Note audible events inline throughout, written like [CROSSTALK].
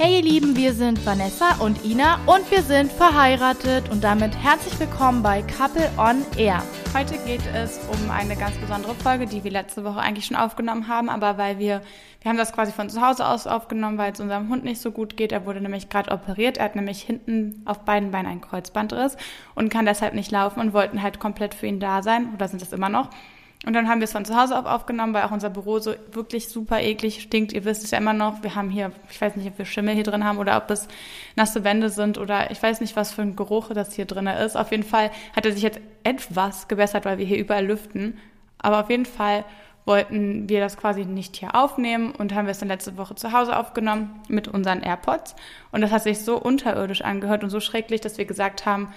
Hey ihr Lieben, wir sind Vanessa und Ina und wir sind verheiratet und damit herzlich willkommen bei Couple on Air. Heute geht es um eine ganz besondere Folge, die wir letzte Woche eigentlich schon aufgenommen haben, aber weil wir, wir haben das quasi von zu Hause aus aufgenommen, weil es unserem Hund nicht so gut geht. Er wurde nämlich gerade operiert, er hat nämlich hinten auf beiden Beinen einen Kreuzbandriss und kann deshalb nicht laufen und wollten halt komplett für ihn da sein, oder sind es immer noch. Und dann haben wir es von zu Hause auf aufgenommen, weil auch unser Büro so wirklich super eklig stinkt. Ihr wisst es ja immer noch. Wir haben hier, ich weiß nicht, ob wir Schimmel hier drin haben oder ob es nasse Wände sind oder ich weiß nicht, was für ein Geruch das hier drin ist. Auf jeden Fall hat er sich jetzt etwas gebessert, weil wir hier überall lüften. Aber auf jeden Fall wollten wir das quasi nicht hier aufnehmen und haben wir es dann letzte Woche zu Hause aufgenommen mit unseren AirPods. Und das hat sich so unterirdisch angehört und so schrecklich, dass wir gesagt haben,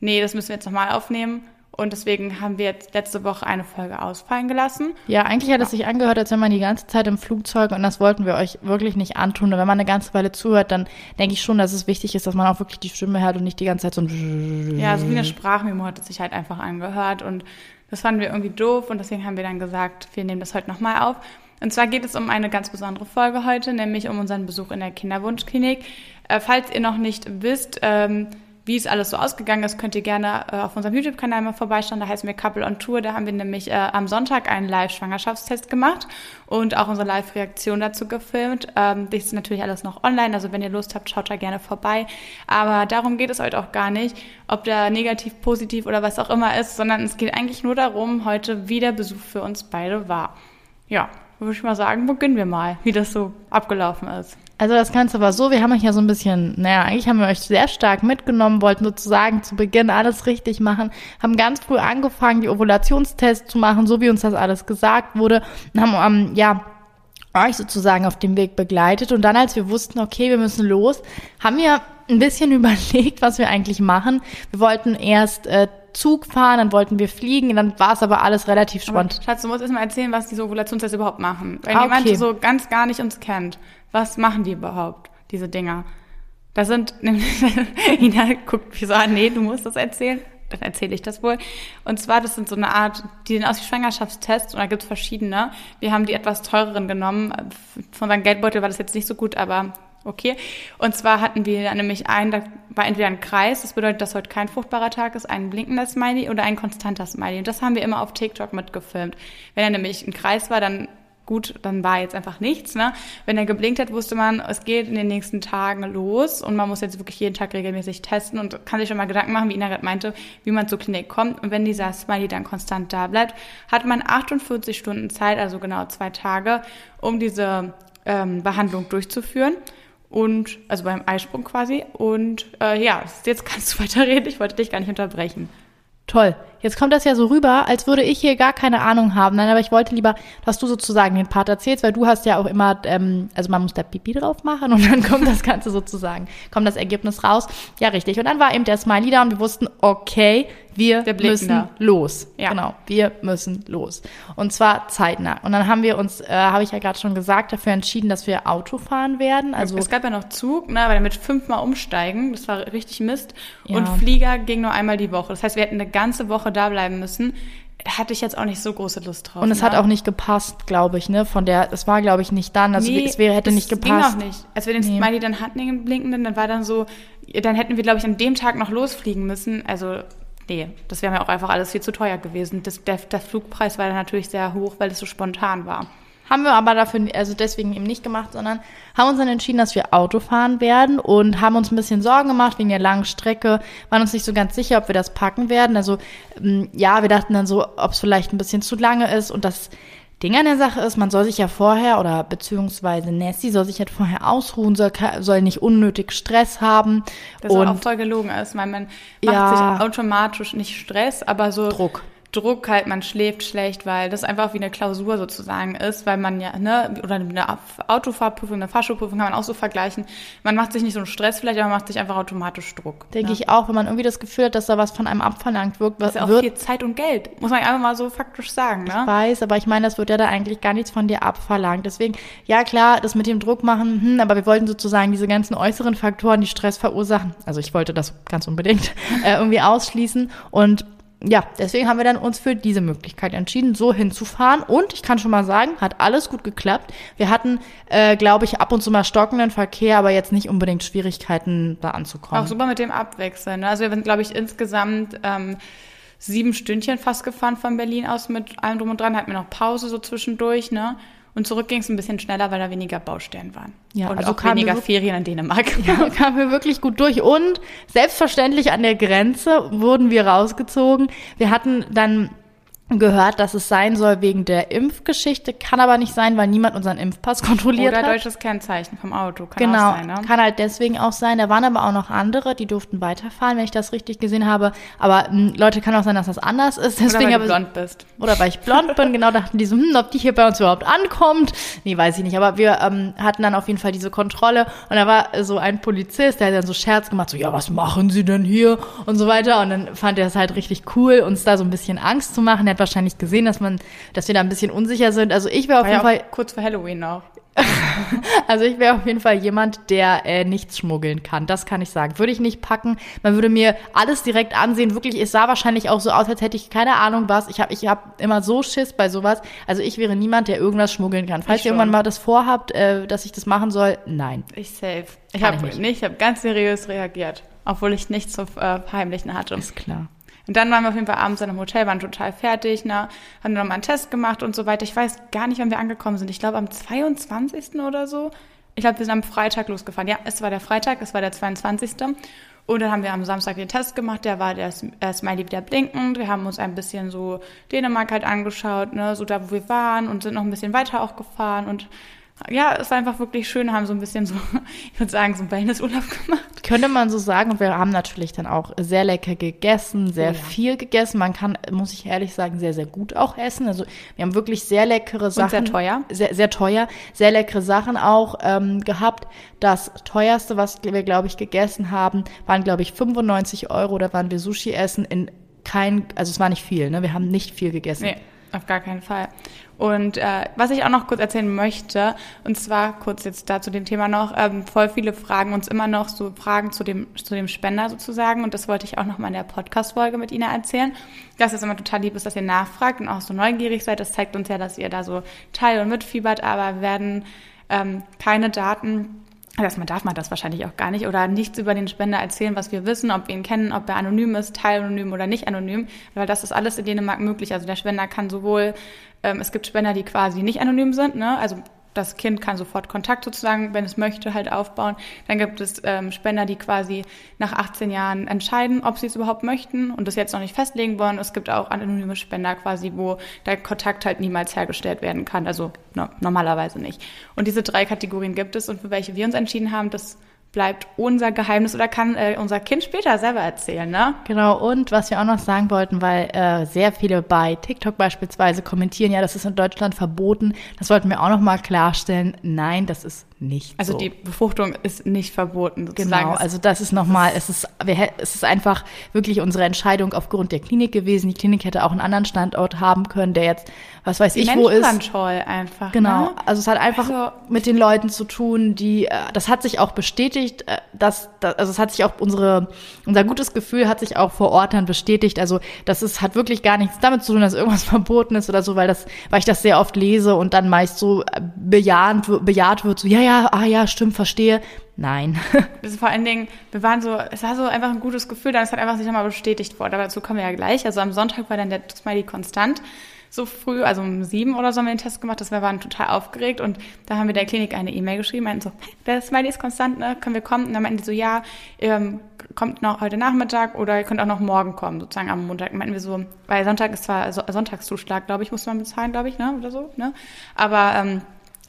nee, das müssen wir jetzt nochmal aufnehmen. Und deswegen haben wir jetzt letzte Woche eine Folge ausfallen gelassen. Ja, eigentlich hat es sich angehört, als wenn man die ganze Zeit im Flugzeug und das wollten wir euch wirklich nicht antun. Und wenn man eine ganze Weile zuhört, dann denke ich schon, dass es wichtig ist, dass man auch wirklich die Stimme hört und nicht die ganze Zeit so ein Ja, so wie eine Sprachmemo hat es sich halt einfach angehört und das fanden wir irgendwie doof und deswegen haben wir dann gesagt, wir nehmen das heute nochmal auf. Und zwar geht es um eine ganz besondere Folge heute, nämlich um unseren Besuch in der Kinderwunschklinik. Äh, falls ihr noch nicht wisst, ähm, wie es alles so ausgegangen ist, könnt ihr gerne äh, auf unserem YouTube-Kanal mal vorbeischauen. Da heißen wir Couple on Tour. Da haben wir nämlich äh, am Sonntag einen Live-Schwangerschaftstest gemacht und auch unsere Live-Reaktion dazu gefilmt. Ähm, das ist natürlich alles noch online, also wenn ihr Lust habt, schaut da gerne vorbei. Aber darum geht es heute auch gar nicht, ob der negativ, positiv oder was auch immer ist, sondern es geht eigentlich nur darum, heute, wie der Besuch für uns beide war. Ja, würde ich mal sagen, beginnen wir mal, wie das so abgelaufen ist. Also das Ganze war so, wir haben euch ja so ein bisschen, naja, eigentlich haben wir euch sehr stark mitgenommen, wollten sozusagen zu Beginn alles richtig machen, haben ganz früh angefangen, die Ovulationstests zu machen, so wie uns das alles gesagt wurde, und haben, ähm, ja, euch sozusagen auf dem Weg begleitet. Und dann, als wir wussten, okay, wir müssen los, haben wir ein bisschen [LAUGHS] überlegt, was wir eigentlich machen. Wir wollten erst äh, Zug fahren, dann wollten wir fliegen, dann war es aber alles relativ spontan. Schatz, du musst erst mal erzählen, was diese Ovulationstests überhaupt machen. Wenn ah, okay. jemand so ganz gar nicht uns kennt, was machen die überhaupt, diese Dinger? Da sind, [LAUGHS] Ina guckt wie so an, nee, du musst das erzählen. Dann erzähle ich das wohl. Und zwar, das sind so eine Art, die sehen aus wie Schwangerschaftstests und da gibt's verschiedene. Wir haben die etwas teureren genommen. Von seinem Geldbeutel war das jetzt nicht so gut, aber okay. Und zwar hatten wir nämlich einen, da war entweder ein Kreis, das bedeutet, dass heute kein fruchtbarer Tag ist, ein blinkender Smiley oder ein konstanter Smiley. Und das haben wir immer auf TikTok mitgefilmt. Wenn er nämlich ein Kreis war, dann gut, dann war jetzt einfach nichts. Ne? Wenn er geblinkt hat, wusste man, es geht in den nächsten Tagen los und man muss jetzt wirklich jeden Tag regelmäßig testen und kann sich schon mal Gedanken machen, wie Ina gerade meinte, wie man zur Klinik kommt. Und wenn dieser Smiley dann konstant da bleibt, hat man 48 Stunden Zeit, also genau zwei Tage, um diese ähm, Behandlung durchzuführen. Und, also beim Eisprung quasi. Und äh, ja, jetzt kannst du [LAUGHS] weiterreden. Ich wollte dich gar nicht unterbrechen. Toll. Jetzt kommt das ja so rüber, als würde ich hier gar keine Ahnung haben. Nein, aber ich wollte lieber, dass du sozusagen den Part erzählst, weil du hast ja auch immer, ähm, also man muss da Pipi drauf machen und dann [LAUGHS] kommt das Ganze sozusagen, kommt das Ergebnis raus. Ja, richtig. Und dann war eben der Smiley da und wir wussten, okay, wir müssen da. los. Ja. Genau, wir müssen los. Und zwar zeitnah. Und dann haben wir uns, äh, habe ich ja gerade schon gesagt, dafür entschieden, dass wir Auto fahren werden. Also es gab ja noch Zug, ne, weil mit fünfmal umsteigen, das war richtig Mist. Ja. Und Flieger ging nur einmal die Woche. Das heißt, wir hätten eine ganze Woche da bleiben müssen hatte ich jetzt auch nicht so große Lust drauf. Und es ne? hat auch nicht gepasst, glaube ich, ne? Von der, es war, glaube ich, nicht dann. Also nee, es wäre, hätte nicht gepasst. Ging auch nicht. Als wir den nee. Smiley dann hatten, den blinkenden, dann war dann so, dann hätten wir, glaube ich, an dem Tag noch losfliegen müssen. Also nee, das wäre mir auch einfach alles viel zu teuer gewesen. Das, der, der Flugpreis war dann natürlich sehr hoch, weil es so spontan war. Haben wir aber dafür, also deswegen eben nicht gemacht, sondern haben uns dann entschieden, dass wir Auto fahren werden und haben uns ein bisschen Sorgen gemacht wegen der langen Strecke, waren uns nicht so ganz sicher, ob wir das packen werden. Also ähm, ja, wir dachten dann so, ob es vielleicht ein bisschen zu lange ist und das Ding an der Sache ist, man soll sich ja vorher oder beziehungsweise Nessie soll sich halt vorher ausruhen, soll, soll nicht unnötig Stress haben. Das und, auch voll gelogen ist. Man, man macht ja, sich automatisch nicht Stress, aber so Druck. Druck halt, man schläft schlecht, weil das einfach wie eine Klausur sozusagen ist, weil man ja, ne, oder eine Autofahrprüfung, eine Fahrschulprüfung kann man auch so vergleichen. Man macht sich nicht so einen Stress vielleicht, aber man macht sich einfach automatisch Druck. Denke ja. ich auch, wenn man irgendwie das Gefühl hat, dass da was von einem abverlangt wird. Was das ist ja auch wird, viel Zeit und Geld, muss man einfach mal so faktisch sagen, ne? Ich weiß, aber ich meine, das wird ja da eigentlich gar nichts von dir abverlangt. Deswegen, ja klar, das mit dem Druck machen, hm, aber wir wollten sozusagen diese ganzen äußeren Faktoren, die Stress verursachen, also ich wollte das ganz unbedingt, [LAUGHS] äh, irgendwie ausschließen und ja, deswegen haben wir dann uns für diese Möglichkeit entschieden, so hinzufahren. Und ich kann schon mal sagen, hat alles gut geklappt. Wir hatten, äh, glaube ich, ab und zu mal stockenden Verkehr, aber jetzt nicht unbedingt Schwierigkeiten, da anzukommen. Auch super mit dem Abwechseln. Ne? Also wir sind, glaube ich, insgesamt ähm, sieben Stündchen fast gefahren von Berlin aus mit allem drum und dran. Hatten wir noch Pause so zwischendurch, ne? Und zurück ging es ein bisschen schneller, weil da weniger Baustellen waren. Ja, und also auch weniger Ferien in Dänemark. Ja, [LAUGHS] kamen wir wirklich gut durch. Und selbstverständlich an der Grenze wurden wir rausgezogen. Wir hatten dann gehört, dass es sein soll wegen der Impfgeschichte, kann aber nicht sein, weil niemand unseren Impfpass kontrolliert Oder hat. deutsches Kennzeichen vom Auto, kann genau, auch sein, ne? kann halt deswegen auch sein. Da waren aber auch noch andere, die durften weiterfahren, wenn ich das richtig gesehen habe. Aber mh, Leute, kann auch sein, dass das anders ist. Deswegen Oder weil du blond bist. Oder weil ich blond bin, genau, dachten die so, hm, ob die hier bei uns überhaupt ankommt. Nee, weiß ich nicht. Aber wir ähm, hatten dann auf jeden Fall diese Kontrolle und da war so ein Polizist, der hat dann so Scherz gemacht, so, ja, was machen Sie denn hier? Und so weiter. Und dann fand er es halt richtig cool, uns da so ein bisschen Angst zu machen. Er hat wahrscheinlich gesehen, dass man, dass wir da ein bisschen unsicher sind. Also ich wäre auf War jeden ja Fall, kurz vor Halloween noch. [LAUGHS] also ich wäre auf jeden Fall jemand, der äh, nichts schmuggeln kann. Das kann ich sagen. Würde ich nicht packen. Man würde mir alles direkt ansehen. Wirklich, es sah wahrscheinlich auch so aus, als hätte ich keine Ahnung was. Ich habe ich hab immer so Schiss bei sowas. Also ich wäre niemand, der irgendwas schmuggeln kann. Falls Ich ihr irgendwann mal das vorhabt, äh, dass ich das machen soll, nein. Ich safe. Ich habe ich nicht. nicht, ich habe ganz seriös reagiert, obwohl ich nichts zu äh, verheimlichen hatte. Ist klar. Und dann waren wir auf jeden Fall abends in einem Hotel, waren total fertig, ne? haben dann mal einen Test gemacht und so weiter. Ich weiß gar nicht, wann wir angekommen sind. Ich glaube am 22. oder so. Ich glaube, wir sind am Freitag losgefahren. Ja, es war der Freitag, es war der 22. Und dann haben wir am Samstag den Test gemacht, der war der Smiley wieder blinkend. Wir haben uns ein bisschen so Dänemark halt angeschaut, ne, so da, wo wir waren und sind noch ein bisschen weiter auch gefahren und ja, es war einfach wirklich schön, haben so ein bisschen so, [LAUGHS] ich würde sagen, so einen Wellnessurlaub gemacht. Könnte man so sagen. Und wir haben natürlich dann auch sehr lecker gegessen, sehr Ja. viel gegessen. Man kann, muss ich ehrlich sagen, sehr, sehr gut auch essen. Also wir haben wirklich sehr leckere Sachen. sehr teuer. Sehr, sehr teuer. Sehr leckere Sachen auch ähm, gehabt. Das teuerste, was wir, glaube ich, gegessen haben, waren, glaube ich, 95 Euro. Da waren wir Sushi essen in kein, also es war nicht viel, ne? Wir haben nicht viel gegessen. Nee, auf gar keinen Fall. Und äh, was ich auch noch kurz erzählen möchte, und zwar kurz jetzt da zu dem Thema noch, ähm, voll viele fragen uns immer noch so Fragen zu dem, zu dem Spender sozusagen. Und das wollte ich auch noch mal in der Podcast-Folge mit Ihnen erzählen. Dass es immer total lieb ist, dass ihr nachfragt und auch so neugierig seid. Das zeigt uns ja, dass ihr da so teil- und mitfiebert, aber werden ähm, keine Daten Erstmal darf man das wahrscheinlich auch gar nicht oder nichts über den Spender erzählen, was wir wissen, ob wir ihn kennen, ob er anonym ist, teilanonym oder nicht anonym, weil das ist alles in Dänemark möglich. Also der Spender kann sowohl, ähm, es gibt Spender, die quasi nicht anonym sind, ne? also das Kind kann sofort Kontakt sozusagen, wenn es möchte, halt aufbauen. Dann gibt es ähm, Spender, die quasi nach 18 Jahren entscheiden, ob sie es überhaupt möchten und das jetzt noch nicht festlegen wollen. Es gibt auch anonyme Spender quasi, wo der Kontakt halt niemals hergestellt werden kann, also no normalerweise nicht. Und diese drei Kategorien gibt es und für welche wir uns entschieden haben, das bleibt unser Geheimnis oder kann äh, unser Kind später selber erzählen, ne? Genau, und was wir auch noch sagen wollten, weil äh, sehr viele bei TikTok beispielsweise kommentieren, ja, das ist in Deutschland verboten. Das wollten wir auch noch mal klarstellen. Nein, das ist nicht Also so. die Befruchtung ist nicht verboten sozusagen. Genau, also das ist nochmal, es ist, wir, es ist einfach wirklich unsere Entscheidung aufgrund der Klinik gewesen. Die Klinik hätte auch einen anderen Standort haben können, der jetzt, was weiß die ich, wo ist. toll einfach. Genau, Ne? also es hat einfach Also- mit den Leuten zu tun, die, äh, das hat sich auch bestätigt, äh, dass, also es hat sich auch unsere, unser gutes Gefühl hat sich auch vor Ort dann bestätigt. Also das ist, hat wirklich gar nichts damit zu tun, dass irgendwas [LAUGHS] verboten ist oder so, weil das, weil ich das sehr oft lese und dann meist so äh, bejahend, bejaht wird, so, ja, ja, ah ja, stimmt, verstehe. Nein. Das [LAUGHS] ist vor allen Dingen, wir waren so, es war so einfach ein gutes Gefühl, dann ist halt einfach sich nochmal bestätigt worden. Aber dazu kommen wir ja gleich. Also am Sonntag war dann der Smiley konstant. So früh, also um sieben oder so haben wir den Test gemacht, das wir waren total aufgeregt und da haben wir der Klinik eine E-Mail geschrieben, meinten so, der Smiley ist konstant, ne? können wir kommen? Und dann meinten die so, ja, ähm, kommt noch heute Nachmittag oder ihr könnt auch noch morgen kommen, sozusagen am Montag. Meinten wir so, weil Sonntag ist zwar so Sonntagszuschlag, glaube ich, muss man bezahlen, glaube ich, ne, oder so, ne? Aber ähm,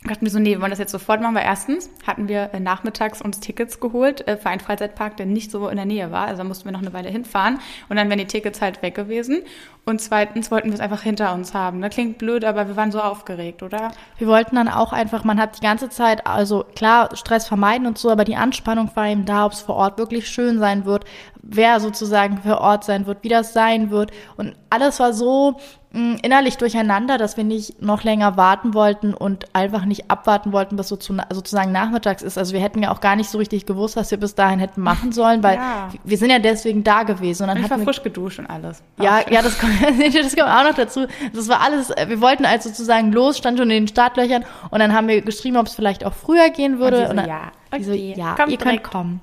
dachten wir so, nee, wir wollen das jetzt sofort machen, weil erstens hatten wir äh, nachmittags uns Tickets geholt äh, für einen Freizeitpark, der nicht so in der Nähe war. Also da mussten wir noch eine Weile hinfahren und dann wären die Tickets halt weg gewesen. Und zweitens wollten wir es einfach hinter uns haben. Ne? Klingt blöd, aber wir waren so aufgeregt, oder? Wir wollten dann auch einfach, man hat die ganze Zeit, also klar, Stress vermeiden und so, aber die Anspannung war eben da, ob es vor Ort wirklich schön sein wird. wer sozusagen für Ort sein wird, wie das sein wird. Und alles war so mh, innerlich durcheinander, dass wir nicht noch länger warten wollten und einfach nicht abwarten wollten, bis so zu, sozusagen nachmittags ist. Also wir hätten ja auch gar nicht so richtig gewusst, was wir bis dahin hätten machen sollen, weil [LAUGHS] ja. wir sind ja deswegen da gewesen. Und dann ich war frisch geduscht und alles. ja, ja, das kommt, [LAUGHS] das kommt auch noch dazu. Das war alles, wir wollten also sozusagen los, stand schon in den Startlöchern und dann haben wir geschrieben, ob es vielleicht auch früher gehen würde. Und, so, und dann, ja, okay. so, ja, Kommt ihr könnt kommen.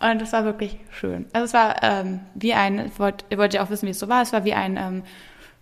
Und das war wirklich schön. Also es war ähm, wie ein, wollte wollt ja auch wissen, wie es so war, es war wie ein, ähm,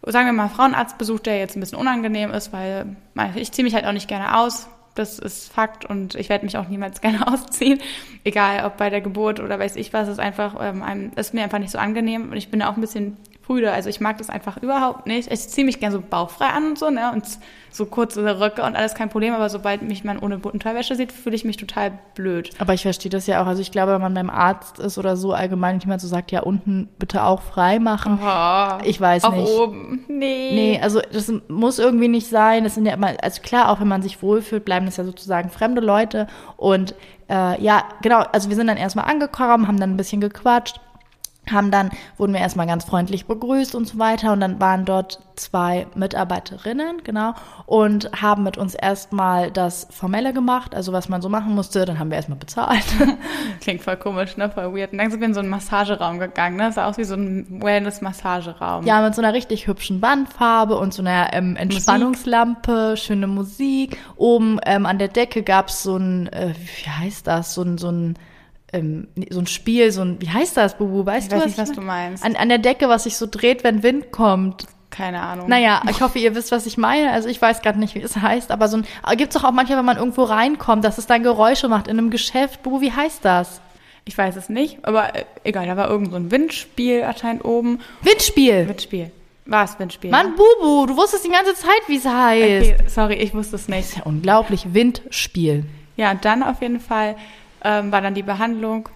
sagen wir mal, Frauenarztbesuch, der jetzt ein bisschen unangenehm ist, weil ich ziehe mich halt auch nicht gerne aus. Das ist Fakt und ich werde mich auch niemals [LAUGHS] gerne ausziehen. Egal ob bei der Geburt oder weiß ich was, ist einfach, ähm, ist mir einfach nicht so angenehm. Und ich bin auch ein bisschen Brüder. Also ich mag das einfach überhaupt nicht. Ich ziehe mich gerne so bauchfrei an und so, ne? Und so kurze Röcke und alles kein Problem. Aber sobald mich man ohne Unterwäsche sieht, fühle ich mich total blöd. Aber ich verstehe das ja auch. Also ich glaube, wenn man beim Arzt ist oder so allgemein jemand so sagt, ja, unten bitte auch frei machen. Oh, ich weiß auch nicht. oben. Nee. Nee, also das muss irgendwie nicht sein. Das sind ja immer, also klar, auch wenn man sich wohlfühlt, bleiben das ja sozusagen fremde Leute. Und äh, ja, genau, also wir sind dann erstmal angekommen, haben dann ein bisschen gequatscht haben dann, wurden wir erstmal ganz freundlich begrüßt und so weiter und dann waren dort zwei Mitarbeiterinnen, genau, und haben mit uns erstmal das Formelle gemacht, also was man so machen musste, dann haben wir erstmal bezahlt. [LAUGHS] Klingt voll komisch, ne, voll weird. Und dann sind wir in so einen Massageraum gegangen, ne, das sah aus wie so ein Wellness-Massageraum. Ja, mit so einer richtig hübschen Wandfarbe und so einer ähm, Entspannungslampe, Musik. schöne Musik. Oben ähm, an der Decke gab's so ein, äh, wie heißt das, so ein, so ein ähm, so ein Spiel, so ein, wie heißt das, Bubu? Weißt ich du, weiß was, nicht, was du meinst. An, an der Decke, was sich so dreht, wenn Wind kommt. Keine Ahnung. Naja, ich hoffe, ihr wisst, was ich meine. Also ich weiß gerade nicht, wie es heißt, aber so ein, gibt's doch auch manchmal, wenn man irgendwo reinkommt, dass es dann Geräusche macht in einem Geschäft. Bubu, wie heißt das? Ich weiß es nicht, aber äh, egal, da war irgend so ein Windspiel anscheinend oben. Windspiel? Windspiel. War es Windspiel? Mann, Bubu, du wusstest die ganze Zeit, wie es heißt. Okay, sorry, ich wusste es nicht. Das ist ja unglaublich. Windspiel. Ja, und dann auf jeden Fall ähm, war dann die Behandlung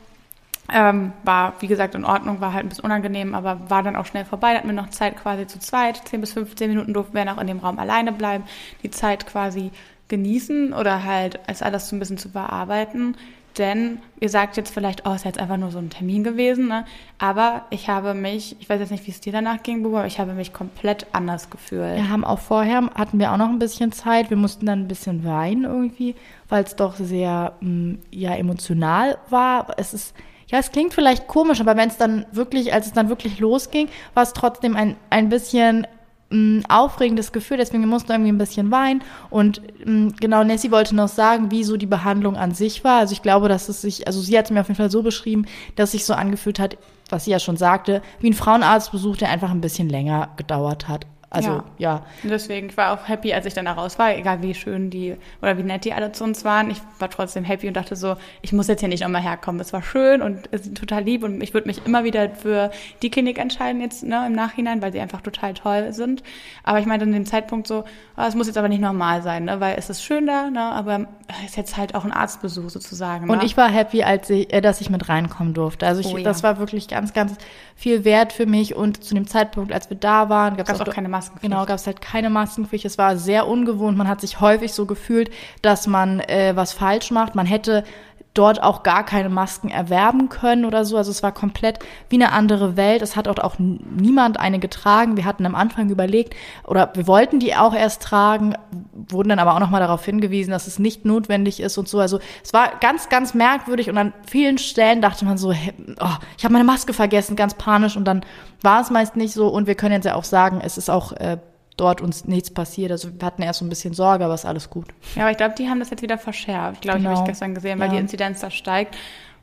ähm, war, wie gesagt, in Ordnung, war halt ein bisschen unangenehm, aber war dann auch schnell vorbei. Da hatten wir noch Zeit quasi zu zweit. 10 bis 15 Minuten durften wir noch in dem Raum alleine bleiben, die Zeit quasi genießen oder halt als alles so ein bisschen zu bearbeiten. Denn ihr sagt jetzt vielleicht, oh, ist jetzt einfach nur so ein Termin gewesen, ne? Aber ich habe mich, ich weiß jetzt nicht, wie es dir danach ging, Buba, aber ich habe mich komplett anders gefühlt. Wir haben auch vorher, hatten wir auch noch ein bisschen Zeit. Wir mussten dann ein bisschen weinen irgendwie, weil es doch sehr, mh, mm, ja, emotional war. Es ist, ja, es klingt vielleicht komisch, aber wenn es dann wirklich, als es dann wirklich losging, war es trotzdem ein, ein bisschen mh, aufregendes Gefühl, deswegen mussten wir irgendwie ein bisschen weinen. Und mh, mm, genau, Nessie wollte noch sagen, wie so die Behandlung an sich war. Also ich glaube, dass es sich, also sie hat es mir auf jeden Fall so beschrieben, dass sich so angefühlt hat, was sie ja schon sagte, wie ein Frauenarztbesuch, der einfach ein bisschen länger gedauert hat. Also ja. ja. Und deswegen, ich war auch happy, als ich dann da raus war, egal wie schön die oder wie nett die alle zu uns waren. Ich war trotzdem happy und dachte so, ich muss jetzt hier nicht nochmal herkommen. Es war schön und es ist total lieb und ich würde mich immer wieder für die Klinik entscheiden jetzt ne, im Nachhinein, weil sie einfach total toll sind. Aber ich meinte an dem Zeitpunkt so, oh, es muss jetzt aber nicht normal sein, ne, weil es ist schön da, ne, aber ist jetzt halt auch ein Arztbesuch sozusagen. Ne? Und ich war happy, als ich, äh, dass ich mit reinkommen durfte. Also ich, oh, ja. das war wirklich ganz, ganz viel wert für mich und zu dem Zeitpunkt, als wir da waren, gab es auch, auch keine Maskenpflicht. Genau, gab es halt keine Maskenpflicht. Es war sehr ungewohnt. Man hat sich häufig so gefühlt, dass man äh, was falsch macht. Man hätte dort auch gar keine Masken erwerben können oder so. Also es war komplett wie eine andere Welt. Es hat dort auch niemand eine getragen. Wir hatten am Anfang überlegt oder wir wollten die auch erst tragen, wurden dann aber auch nochmal darauf hingewiesen, dass es nicht notwendig ist und so. Also es war ganz, ganz merkwürdig und an vielen Stellen dachte man so, hey, oh, ich habe meine Maske vergessen, ganz panisch und dann war es meist nicht so und wir können jetzt ja auch sagen, es ist auch äh, dort uns nichts passiert. Also wir hatten erst so ein bisschen Sorge, aber es ist alles gut. Ja, aber ich glaube, die haben das jetzt wieder verschärft. Glaube genau. ich, habe ich gestern gesehen, weil ja. die Inzidenz da steigt.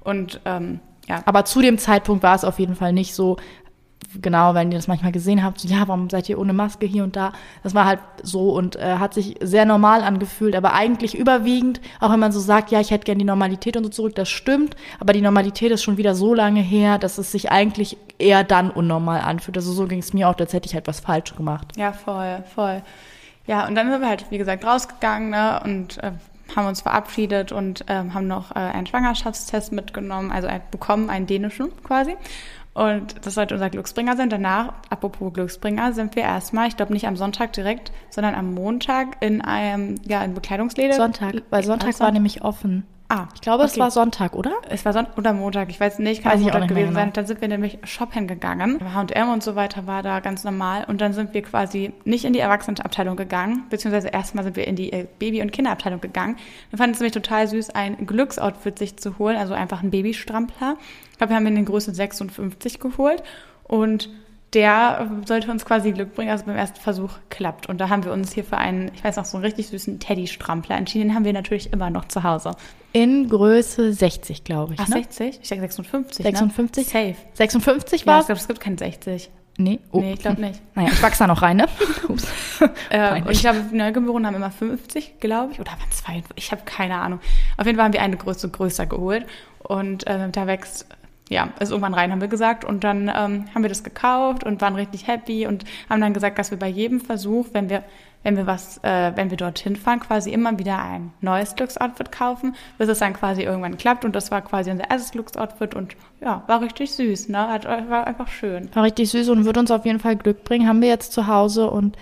Und ähm, ja. Aber zu dem Zeitpunkt war es auf jeden Fall nicht so, genau, wenn ihr das manchmal gesehen habt, so, ja, warum seid ihr ohne Maske hier und da? Das war halt so und äh, hat sich sehr normal angefühlt, aber eigentlich überwiegend, auch wenn man so sagt, ja, ich hätte gern die Normalität und so zurück, das stimmt, aber die Normalität ist schon wieder so lange her, dass es sich eigentlich eher dann unnormal anfühlt. Also so ging es mir auch, als hätte ich halt was falsch gemacht. Ja, voll, voll. Ja, und dann sind wir halt, wie gesagt, rausgegangen ne, und äh, haben uns verabschiedet und ähm, haben noch äh, einen Schwangerschaftstest mitgenommen, also ein, bekommen, einen dänischen quasi. Und das sollte unser Glücksbringer sein. Danach, apropos Glücksbringer, sind wir erstmal, ich glaube nicht am Sonntag direkt, sondern am Montag in einem, ja, in Bekleidungsläden. Sonntag, weil Sonntag war nämlich offen. Ah, ich glaube, okay. es war Sonntag, oder? Es war Sonntag oder Montag, ich weiß nicht, kann weiß Montag gewesen genau. sein. Dann sind wir nämlich shoppen gegangen. H&M und so weiter war da ganz normal. Und dann sind wir quasi nicht in die Erwachsenenabteilung gegangen, beziehungsweise erstmal sind wir in die äh, Baby- und Kinderabteilung gegangen. Wir fanden es nämlich total süß, ein Glücksoutfit sich zu holen, also einfach ein Babystrampler. Ich glaube, wir haben in den Größe 56 geholt und der sollte uns quasi Glück bringen, also beim ersten Versuch klappt. Und da haben wir uns hier für einen, ich weiß noch, so einen richtig süßen Teddy-Strampler entschieden. Den haben wir natürlich immer noch zu Hause. In Größe 60, glaube ich. Ach, ne? 60? Ich denke 56. 56? Ne? Safe. 56 war ja, ich glaube, es gibt kein 60. Nee, oh. nee ich glaube nicht. [LAUGHS] Naja, ich wachse da noch rein, ne? [LAUGHS] Ups. äh, und ich glaube, Neugeborene haben immer 50, glaube ich. Oder waren zwei? Ich habe keine Ahnung. Auf jeden Fall haben wir eine Größe größer geholt. Und äh, da wächst ja, ist irgendwann rein, haben wir gesagt. Und dann ähm, haben wir das gekauft und waren richtig happy und haben dann gesagt, dass wir bei jedem Versuch, wenn wir, wenn wir was, äh, wenn wir dorthin fahren, quasi immer wieder ein neues Glücksoutfit kaufen, bis es dann quasi irgendwann klappt. Und das war quasi unser erstes Glücksoutfit und ja, war richtig süß, ne? Hat, war einfach schön. War richtig süß und wird uns auf jeden Fall Glück bringen. Haben wir jetzt zu Hause und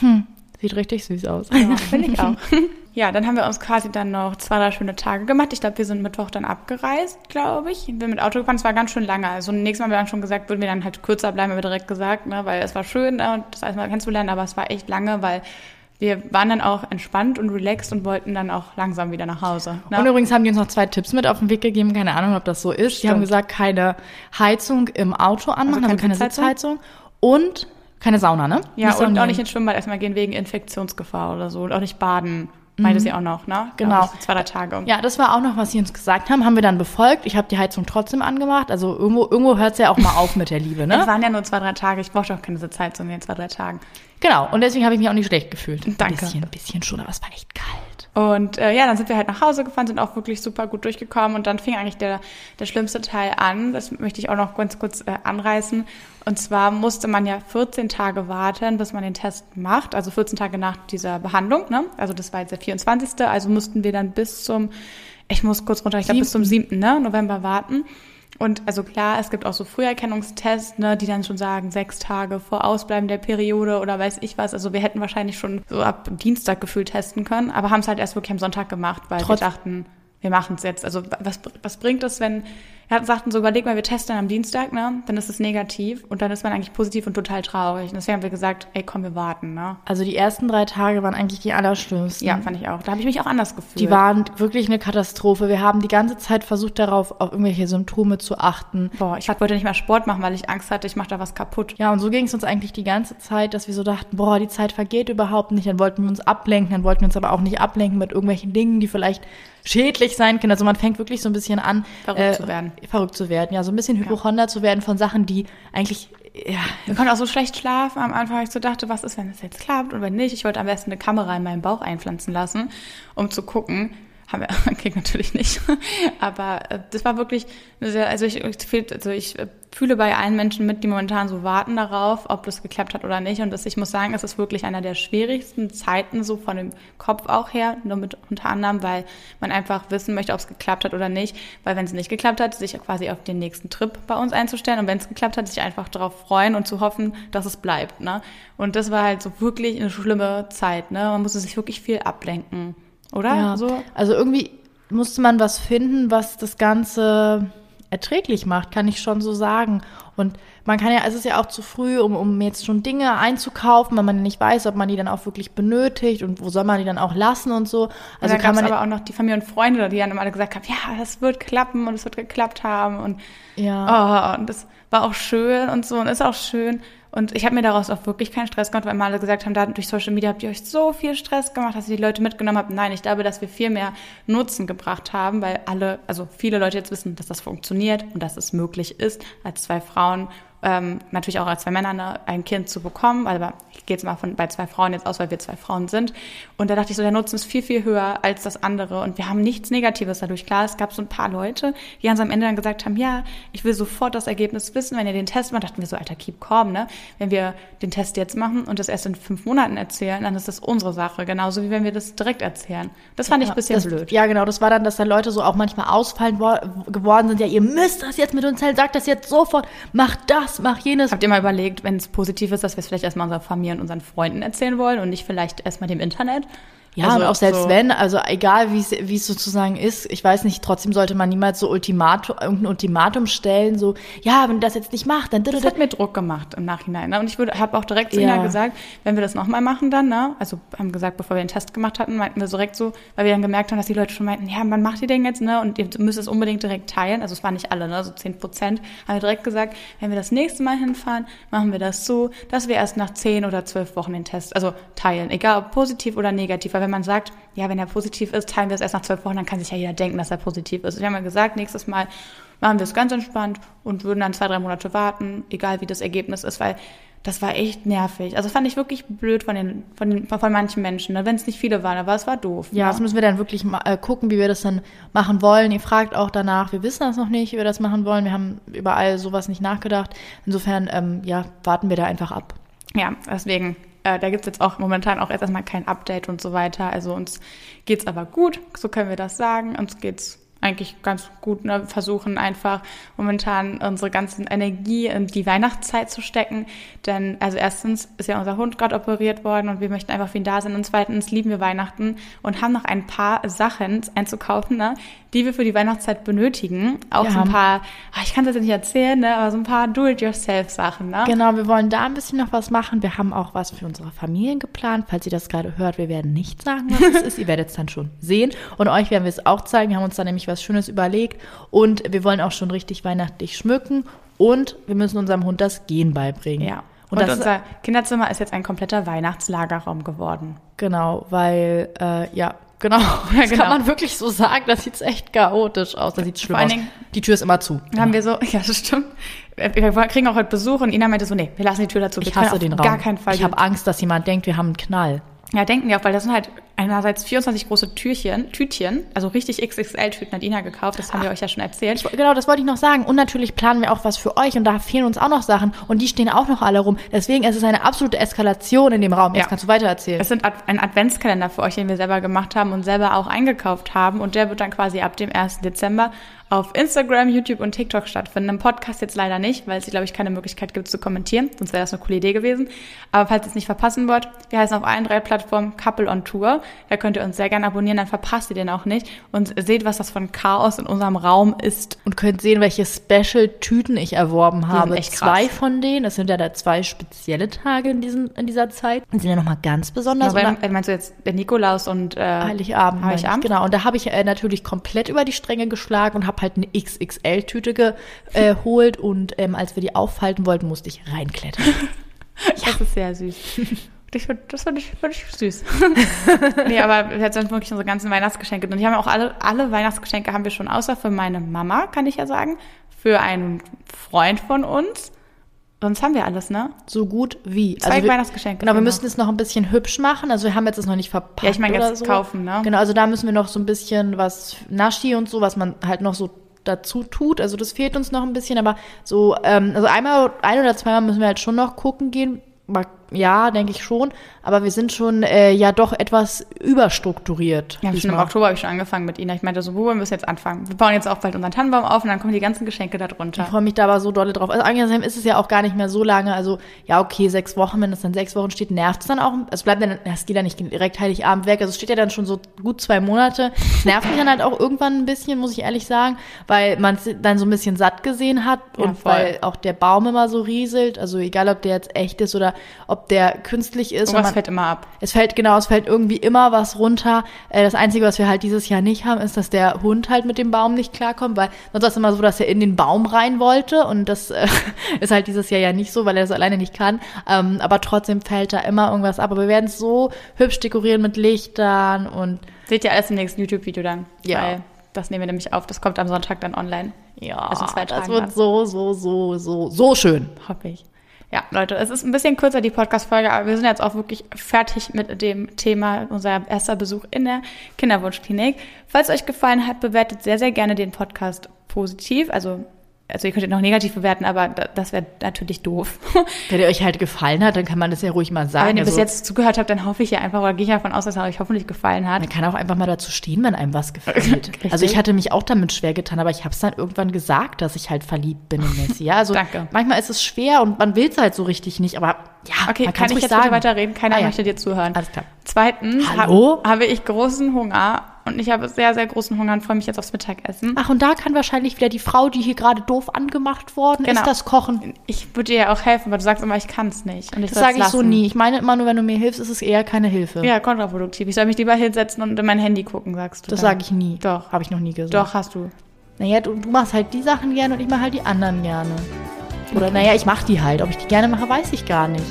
hm, sieht richtig süß aus. Ja, finde ich auch. [LAUGHS] Ja, dann haben wir uns quasi dann noch zwei, drei schöne Tage gemacht. Ich glaube, wir sind Mittwoch dann abgereist, glaube ich. Wir mit Auto gefahren, es war ganz schön lange. Also nächstes Mal haben wir dann schon gesagt, würden wir dann halt kürzer bleiben, haben wir direkt gesagt, ne, weil es war schön, ne, das alles mal kennenzulernen, aber es war echt lange, weil wir waren dann auch entspannt und relaxed und wollten dann auch langsam wieder nach Hause. Ne? Und übrigens haben die uns noch zwei Tipps mit auf den Weg gegeben. Keine Ahnung, ob das so ist. Stimmt. Die haben gesagt, keine Heizung im Auto anmachen, also keine, also keine Sitzheizung. Und keine Sauna, ne? Ja, und auch nicht ins Schwimmbad erstmal gehen wegen Infektionsgefahr oder so. Und auch nicht baden meinte mhm. sie auch noch, ne? Genau. So zwei, drei Tage. Ja, das war auch noch, was sie uns gesagt haben. Haben wir dann befolgt. Ich habe die Heizung trotzdem angemacht. Also irgendwo, irgendwo hört es ja auch mal auf mit der Liebe, ne? Es waren ja nur zwei, drei Tage. Ich brauchte auch keine Sitzheizung in zwei, drei Tagen. Genau. Und deswegen habe ich mich auch nicht schlecht gefühlt. Danke. Ein bisschen, ein bisschen schon, aber es war echt. Und äh, ja, dann sind wir halt nach Hause gefahren, sind auch wirklich super gut durchgekommen und dann fing eigentlich der, der schlimmste Teil an. Das möchte ich auch noch ganz kurz äh, anreißen. Und zwar musste man ja 14 Tage warten, bis man den Test macht, also 14 Tage nach dieser Behandlung. Ne? Also das war jetzt der 24. Also mussten wir dann bis zum, ich muss kurz runter, ich glaube bis zum 7. Ne? November warten. Und also klar, es gibt auch so Früherkennungstests, ne, die dann schon sagen, sechs Tage vor Ausbleiben der Periode oder weiß ich was. Also wir hätten wahrscheinlich schon so ab Dienstag gefühlt testen können, aber haben es halt erst wirklich am Sonntag gemacht, weil Trotz wir dachten, wir machen es jetzt. Also was, was bringt es, wenn er sagten so, überleg mal, wir testen am Dienstag, ne? Dann ist es negativ und dann ist man eigentlich positiv und total traurig. Und deswegen haben wir gesagt, ey, komm, wir warten, ne? Also die ersten drei Tage waren eigentlich die allerschlimmsten. Ja, fand ich auch. Da habe ich mich auch anders gefühlt. Die waren wirklich eine Katastrophe. Wir haben die ganze Zeit versucht, darauf auf irgendwelche Symptome zu achten. Boah, ich wollte nicht mehr Sport machen, weil ich Angst hatte, ich mache da was kaputt. Ja, und so ging es uns eigentlich die ganze Zeit, dass wir so dachten, boah, die Zeit vergeht überhaupt nicht. Dann wollten wir uns ablenken, dann wollten wir uns aber auch nicht ablenken mit irgendwelchen Dingen, die vielleicht schädlich sein können. Also man fängt wirklich so ein bisschen an, verrückt äh, zu werden. Verrückt zu werden, ja, so ein bisschen Hypochonder ja. zu werden von Sachen, die eigentlich ja. Wir konnten auch so schlecht schlafen am Anfang. Ich so dachte, was ist, wenn es jetzt klappt und wenn nicht? Ich wollte am besten eine Kamera in meinen Bauch einpflanzen lassen, um zu gucken, haben wir [LAUGHS] kriegt natürlich nicht. [LAUGHS] Aber äh, das war wirklich sehr, also ich, also ich äh, fühle bei allen Menschen mit, die momentan so warten darauf, ob das geklappt hat oder nicht. Und das, ich muss sagen, es ist wirklich einer der schwierigsten Zeiten, so von dem Kopf auch her, nur mit unter anderem, weil man einfach wissen möchte, ob es geklappt hat oder nicht. Weil wenn es nicht geklappt hat, sich quasi auf den nächsten Trip bei uns einzustellen und wenn es geklappt hat, sich einfach darauf freuen und zu hoffen, dass es bleibt. Ne? Und das war halt so wirklich eine schlimme Zeit. Ne? Man musste sich wirklich viel ablenken. Oder? Ja. So? Also irgendwie musste man was finden, was das Ganze erträglich macht, kann ich schon so sagen. Und man kann ja, es ist ja auch zu früh, um, um jetzt schon Dinge einzukaufen, weil man nicht weiß, ob man die dann auch wirklich benötigt und wo soll man die dann auch lassen und so. Also und kann man aber auch noch die Familie und Freunde, die dann alle gesagt haben, ja, das wird klappen und es wird geklappt haben und ja, oh, und das war auch schön und so und ist auch schön. Und ich habe mir daraus auch wirklich keinen Stress gemacht, weil immer alle gesagt haben, da durch Social Media habt ihr euch so viel Stress gemacht, dass ihr die Leute mitgenommen habt. Nein, ich glaube, dass wir viel mehr Nutzen gebracht haben, weil alle, also viele Leute jetzt wissen, dass das funktioniert und dass es möglich ist, als zwei Frauen ähm, natürlich auch als zwei Männer ne, ein Kind zu bekommen, aber ich gehe jetzt mal von bei zwei Frauen jetzt aus, weil wir zwei Frauen sind. Und da dachte ich so, der Nutzen ist viel, viel höher als das andere. Und wir haben nichts Negatives dadurch. Klar, es gab so ein paar Leute, die ganz am Ende dann gesagt haben, ja, ich will sofort das Ergebnis wissen, wenn ihr den Test macht. Dachten wir so, alter, keep calm, ne? Wenn wir den Test jetzt machen und das erst in fünf Monaten erzählen, dann ist das unsere Sache. Genauso wie wenn wir das direkt erzählen. Das fand ich ein bisschen das, blöd. Ja, genau. Das war dann, dass da Leute so auch manchmal ausfallen geworden sind. Ja, ihr müsst das jetzt mit uns teilen. Sagt das jetzt sofort. Macht das das, mach jenes. Habt ihr mal überlegt, wenn es positiv ist, dass wir es vielleicht erstmal unserer Familie und unseren Freunden erzählen wollen und nicht vielleicht erstmal dem Internet? Ja, also, und auch selbst so wenn, also egal wie es sozusagen ist, ich weiß nicht, trotzdem sollte man niemals so Ultimatum, irgendein Ultimatum stellen, so, ja, wenn du das jetzt nicht machst, dann... Das hat mir Druck gemacht im Nachhinein. Ne? Und ich habe auch direkt zu ja. Ina gesagt, wenn wir das nochmal machen dann, ne? also haben gesagt, bevor wir den Test gemacht hatten, meinten wir direkt so, weil wir dann gemerkt haben, dass die Leute schon meinten, ja, wann macht ihr den jetzt, ne? Und ihr müsst es unbedingt direkt teilen. Also es waren nicht alle, ne? So zehn Prozent. Haben wir direkt gesagt, wenn wir das nächste Mal hinfahren, machen wir das so, dass wir erst nach zehn oder zwölf Wochen den Test, also teilen. Egal ob positiv oder negativ. Weil wenn man sagt, ja, wenn er positiv ist, teilen wir es erst nach zwölf Wochen, dann kann sich ja jeder denken, dass er positiv ist. Wir haben ja gesagt, nächstes Mal machen wir es ganz entspannt und würden dann zwei, drei Monate warten, egal wie das Ergebnis ist, weil das war echt nervig. Also fand ich wirklich blöd von den, von, den, von manchen Menschen, ne? wenn es nicht viele waren, aber es war doof. Ja, ne? das müssen wir dann wirklich mal, äh, gucken, wie wir das dann machen wollen. Ihr fragt auch danach, wir wissen das noch nicht, wie wir das machen wollen. Wir haben überall sowas nicht nachgedacht. Insofern, ähm, ja, warten wir da einfach ab. Ja, deswegen, äh, da gibt's jetzt auch momentan auch erstmal kein Update und so weiter. Also uns geht's aber gut, so können wir das sagen. Uns geht's eigentlich ganz gut ne, versuchen, einfach momentan unsere ganze Energie in die Weihnachtszeit zu stecken. Denn also erstens ist ja unser Hund gerade operiert worden und wir möchten einfach für ihn da sein. Und zweitens lieben wir Weihnachten und haben noch ein paar Sachen einzukaufen, ne, die wir für die Weihnachtszeit benötigen. Auch wir so ein paar, ach, ich kann es jetzt nicht erzählen, ne, aber so ein paar Do-it-yourself-Sachen. Ne? Genau, wir wollen da ein bisschen noch was machen. Wir haben auch was für unsere Familien geplant. Falls ihr das gerade hört, wir werden nicht sagen, was es ist. Ihr werdet es dann schon sehen. Und euch werden wir es auch zeigen. Wir haben uns da nämlich was Schönes überlegt. Und wir wollen auch schon richtig weihnachtlich schmücken. Und wir müssen unserem Hund das Gehen beibringen. Ja. Und, und unser Kinderzimmer ist jetzt ein kompletter Weihnachtslagerraum geworden. Genau, weil, äh, ja, Genau, [LAUGHS] ja, das genau. kann man wirklich so sagen. Das sieht echt chaotisch aus. Das sieht schlimm Vor allen Dingen, aus. Die Tür ist immer zu. Haben wir so, [LAUGHS] ja, das stimmt. Wir kriegen auch heute Besuch und Ina meinte so, nee, wir lassen die Tür dazu. Wir ich hasse den Raum. Gar keinen Fall. Ich habe Angst, dass jemand denkt, wir haben einen Knall. Ja, denken die auch, weil das sind halt einerseits 24 große Türchen, Tütchen, also richtig XXL-Tüten hat Ina gekauft, das haben wir euch ja schon erzählt. Genau, das wollte ich noch sagen. Und natürlich planen wir auch was für euch und da fehlen uns auch noch Sachen und die stehen auch noch alle rum. Deswegen es ist es eine absolute Eskalation in dem Raum. Jetzt ja. kannst du weiter erzählen. Es sind ein Adventskalender für euch, den wir selber gemacht haben und selber auch eingekauft haben und der wird dann quasi ab dem 1. Dezember auf Instagram, YouTube und TikTok stattfinden. Im Podcast jetzt leider nicht, weil es, glaube ich, keine Möglichkeit gibt zu kommentieren. Sonst wäre das eine coole Idee gewesen. Aber falls ihr es nicht verpassen wollt, wir heißen auf allen drei Plattformen Couple on Tour. Da könnt ihr uns sehr gerne abonnieren, dann verpasst ihr den auch nicht. Und seht, was das von Chaos in unserem Raum ist. Und könnt sehen, welche Special-Tüten ich erworben habe. echt krass. Zwei von denen, das sind ja da zwei spezielle Tage in, diesen, in dieser Zeit. Die sind ja nochmal ganz besonders. Ja, weil, meinst du jetzt der Nikolaus und äh, Heiligabend? Heiligabend? Genau. Und da habe ich äh, natürlich komplett über die Stränge geschlagen und habe habe halt eine XXL-Tüte geholt äh, [LAUGHS] und ähm, als wir die aufhalten wollten, musste ich reinklettern. [LAUGHS] ja. Das ist sehr süß. Das fand, ich, fand ich süß. [LAUGHS] nee, aber jetzt sind wirklich unsere ganzen Weihnachtsgeschenke. Und die haben auch alle, alle Weihnachtsgeschenke haben wir schon, außer für meine Mama, kann ich ja sagen, für einen Freund von uns. Sonst haben wir alles, ne? So gut wie. Zwei also wir, Weihnachtsgeschenke. Genau, wir müssen es noch ein bisschen hübsch machen. Also wir haben jetzt es noch nicht verpackt. Ja, ich meine jetzt so. kaufen, ne? Genau, also da müssen wir noch so ein bisschen was Naschi und so, was man halt noch so dazu tut. Also das fehlt uns noch ein bisschen, aber so, ähm, also einmal, ein oder zweimal müssen wir halt schon noch gucken gehen. Ja, denke ich schon. Aber wir sind schon äh, ja doch etwas überstrukturiert. Ja, schon im Oktober habe ich schon angefangen mit Ihnen. Ich meinte so, wo wollen wir jetzt anfangen? Wir bauen jetzt auch bald unseren Tannenbaum auf und dann kommen die ganzen Geschenke da drunter. Ich freue mich da aber so dolle drauf. Also eigentlich ist es ja auch gar nicht mehr so lange. Also ja, okay, sechs Wochen, wenn es dann sechs Wochen steht, nervt es dann auch. Es bleibt dann, es geht ja nicht direkt Heiligabend weg. Also es steht ja dann schon so gut zwei Monate. Es nervt mich dann halt auch irgendwann ein bisschen, muss ich ehrlich sagen, weil man es dann so ein bisschen satt gesehen hat und ja, weil auch der Baum immer so rieselt. Also egal, ob der jetzt echt ist oder ob der künstlich ist. Irgendwas fällt immer ab. Es fällt, genau, es fällt irgendwie immer was runter. Äh, das Einzige, was wir halt dieses Jahr nicht haben, ist, dass der Hund halt mit dem Baum nicht klarkommt, weil sonst war es immer so, dass er in den Baum rein wollte und das äh, [LAUGHS] ist halt dieses Jahr ja nicht so, weil er das alleine nicht kann. Ähm, aber trotzdem fällt da immer irgendwas ab. Aber wir werden es so hübsch dekorieren mit Lichtern und Seht ihr alles im nächsten YouTube-Video dann? Ja. Weil das nehmen wir nämlich auf. Das kommt am Sonntag dann online. Ja, also das wird dann. so, so, so, so, so schön. Hoffe ich. Ja, Leute, es ist ein bisschen kürzer, die Podcast-Folge, aber wir sind jetzt auch wirklich fertig mit dem Thema, unser erster Besuch in der Kinderwunschklinik. Falls euch gefallen hat, bewertet sehr, sehr gerne den Podcast positiv, also also ihr könntet noch negativ bewerten, aber das wäre natürlich doof. [LAUGHS] Wenn ihr euch halt gefallen hat, dann kann man das ja ruhig mal sagen. Aber wenn ihr also, bis jetzt zugehört habt, dann hoffe ich ja einfach, oder gehe ich davon aus, dass es euch hoffentlich gefallen hat. Man kann auch einfach mal dazu stehen, wenn einem was gefällt. [LAUGHS] also ich hatte mich auch damit schwer getan, aber ich habe es dann irgendwann gesagt, dass ich halt verliebt bin in Messi. Ja, also [LAUGHS] Danke. manchmal ist es schwer und man will es halt so richtig nicht, aber ja, okay, man kann ich jetzt sagen. weiterreden? Keiner ah, ja. möchte dir zuhören. Alles klar. Zweitens Hallo? habe ich großen Hunger und ich habe sehr, sehr großen Hunger und freue mich jetzt aufs Mittagessen. Ach, und da kann wahrscheinlich wieder die Frau, die hier gerade doof angemacht worden genau. ist, das kochen. Ich würde dir ja auch helfen, aber du sagst immer, ich kann es nicht. Und ich das sage ich so nie. Ich meine immer nur, wenn du mir hilfst, ist es eher keine Hilfe. Ja, kontraproduktiv. Ich soll mich lieber hinsetzen und in mein Handy gucken, sagst du. Das sage ich nie. Doch. Habe ich noch nie gesagt. Doch, hast du. Naja, du, du machst halt die Sachen gerne und ich mache halt die anderen gerne. Oder okay. naja, ich mache die halt. Ob ich die gerne mache, weiß ich gar nicht.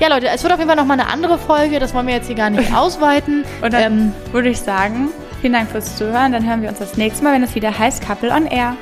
Ja, Leute, es wird auf jeden Fall nochmal eine andere Folge. Das wollen wir jetzt hier gar nicht [LAUGHS] ausweiten. Und dann ähm, würde ich sagen, vielen Dank fürs Zuhören. Dann hören wir uns das nächste Mal, wenn es wieder heißt Couple on Air.